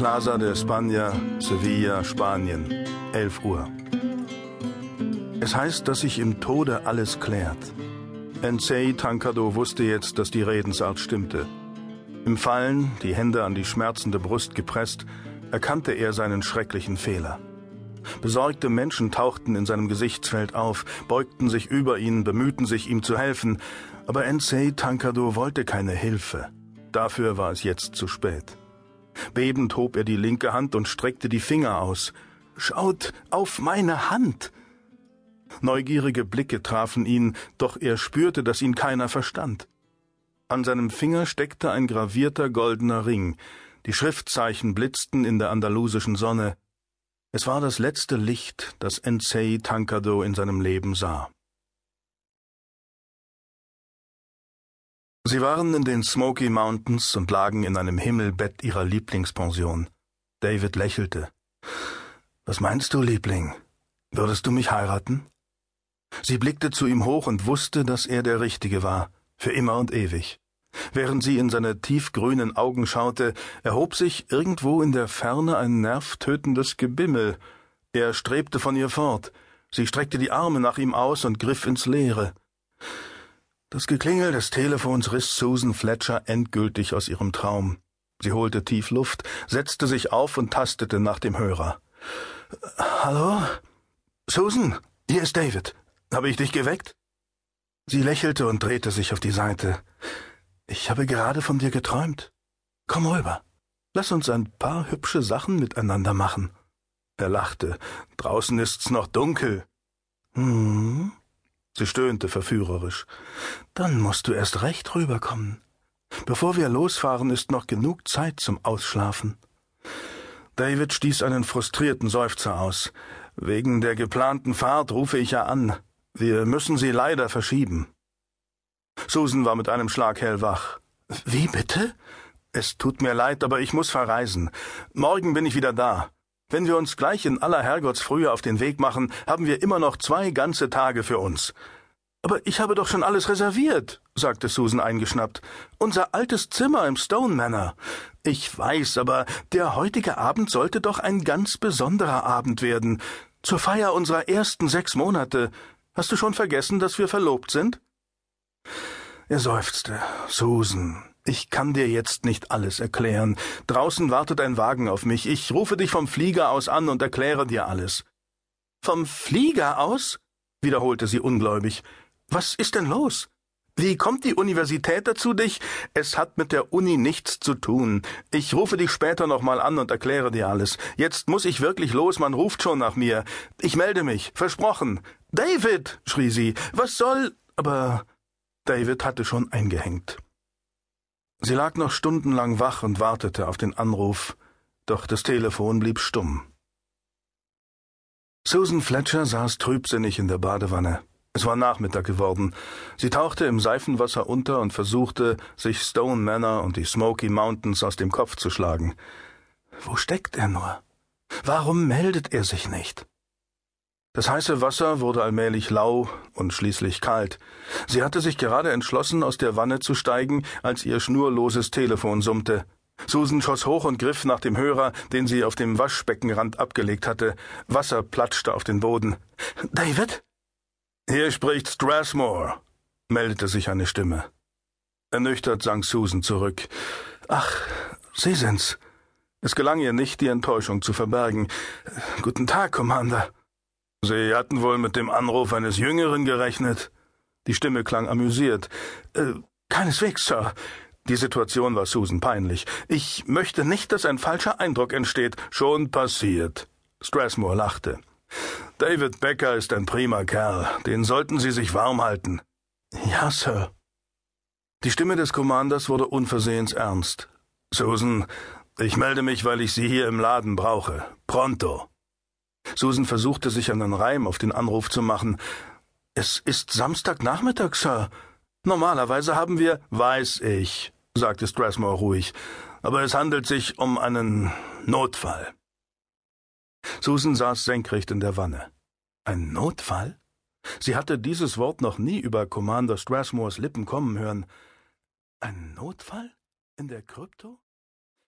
Plaza de España, Sevilla, Spanien, 11 Uhr. Es heißt, dass sich im Tode alles klärt. Ensei Tankado wusste jetzt, dass die Redensart stimmte. Im Fallen, die Hände an die schmerzende Brust gepresst, erkannte er seinen schrecklichen Fehler. Besorgte Menschen tauchten in seinem Gesichtsfeld auf, beugten sich über ihn, bemühten sich, ihm zu helfen, aber Ensei Tankado wollte keine Hilfe. Dafür war es jetzt zu spät. Bebend hob er die linke Hand und streckte die Finger aus. Schaut auf meine Hand! Neugierige Blicke trafen ihn, doch er spürte, dass ihn keiner verstand. An seinem Finger steckte ein gravierter goldener Ring, die Schriftzeichen blitzten in der andalusischen Sonne. Es war das letzte Licht, das Ensei Tankado in seinem Leben sah. Sie waren in den Smoky Mountains und lagen in einem Himmelbett ihrer Lieblingspension. David lächelte. Was meinst du, Liebling? Würdest du mich heiraten? Sie blickte zu ihm hoch und wusste, dass er der Richtige war, für immer und ewig. Während sie in seine tiefgrünen Augen schaute, erhob sich irgendwo in der Ferne ein nervtötendes Gebimmel. Er strebte von ihr fort. Sie streckte die Arme nach ihm aus und griff ins Leere. Das Geklingel des Telefons riss Susan Fletcher endgültig aus ihrem Traum. Sie holte tief Luft, setzte sich auf und tastete nach dem Hörer. Hallo? Susan, hier ist David. Habe ich dich geweckt? Sie lächelte und drehte sich auf die Seite. Ich habe gerade von dir geträumt. Komm rüber. Lass uns ein paar hübsche Sachen miteinander machen. Er lachte. Draußen ist's noch dunkel. Hm, Sie stöhnte verführerisch. Dann musst du erst recht rüberkommen. Bevor wir losfahren, ist noch genug Zeit zum Ausschlafen. David stieß einen frustrierten Seufzer aus. Wegen der geplanten Fahrt rufe ich ja an. Wir müssen sie leider verschieben. Susan war mit einem Schlag hellwach. Wie bitte? Es tut mir leid, aber ich muss verreisen. Morgen bin ich wieder da. Wenn wir uns gleich in aller Herrgottsfrühe auf den Weg machen, haben wir immer noch zwei ganze Tage für uns. Aber ich habe doch schon alles reserviert, sagte Susan eingeschnappt. Unser altes Zimmer im Stone Manor. Ich weiß, aber der heutige Abend sollte doch ein ganz besonderer Abend werden. Zur Feier unserer ersten sechs Monate. Hast du schon vergessen, dass wir verlobt sind? Er seufzte. Susan, ich kann dir jetzt nicht alles erklären. Draußen wartet ein Wagen auf mich. Ich rufe dich vom Flieger aus an und erkläre dir alles. Vom Flieger aus? wiederholte sie ungläubig. Was ist denn los? Wie kommt die Universität dazu, dich? Es hat mit der Uni nichts zu tun. Ich rufe dich später nochmal an und erkläre dir alles. Jetzt muss ich wirklich los, man ruft schon nach mir. Ich melde mich, versprochen. David, schrie sie, was soll. Aber David hatte schon eingehängt. Sie lag noch stundenlang wach und wartete auf den Anruf, doch das Telefon blieb stumm. Susan Fletcher saß trübsinnig in der Badewanne. Es war Nachmittag geworden. Sie tauchte im Seifenwasser unter und versuchte, sich Stone Manor und die Smoky Mountains aus dem Kopf zu schlagen. Wo steckt er nur? Warum meldet er sich nicht? Das heiße Wasser wurde allmählich lau und schließlich kalt. Sie hatte sich gerade entschlossen, aus der Wanne zu steigen, als ihr schnurloses Telefon summte. Susan schoss hoch und griff nach dem Hörer, den sie auf dem Waschbeckenrand abgelegt hatte. Wasser platschte auf den Boden. David? Hier spricht Strathmore, meldete sich eine Stimme. Ernüchtert sank Susan zurück. Ach, Sie sind's. Es gelang ihr nicht, die Enttäuschung zu verbergen. Guten Tag, Commander. Sie hatten wohl mit dem Anruf eines Jüngeren gerechnet. Die Stimme klang amüsiert. Äh, keineswegs, Sir. Die Situation war Susan peinlich. Ich möchte nicht, dass ein falscher Eindruck entsteht. Schon passiert. Strathmore lachte. David Becker ist ein prima Kerl. Den sollten Sie sich warm halten. Ja, Sir. Die Stimme des Commanders wurde unversehens ernst. Susan, ich melde mich, weil ich Sie hier im Laden brauche. Pronto. Susan versuchte sich einen Reim auf den Anruf zu machen. Es ist Samstagnachmittag, Sir. Normalerweise haben wir. Weiß ich, sagte Strathmore ruhig. Aber es handelt sich um einen Notfall. Susan saß senkrecht in der Wanne. Ein Notfall? Sie hatte dieses Wort noch nie über Commander Strathmores Lippen kommen hören. Ein Notfall? In der Krypto?